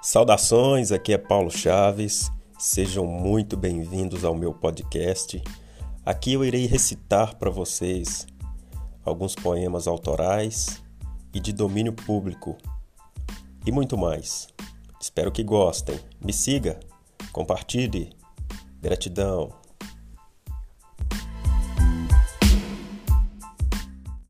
Saudações, aqui é Paulo Chaves. Sejam muito bem-vindos ao meu podcast. Aqui eu irei recitar para vocês alguns poemas autorais e de domínio público e muito mais. Espero que gostem. Me siga, compartilhe. Gratidão.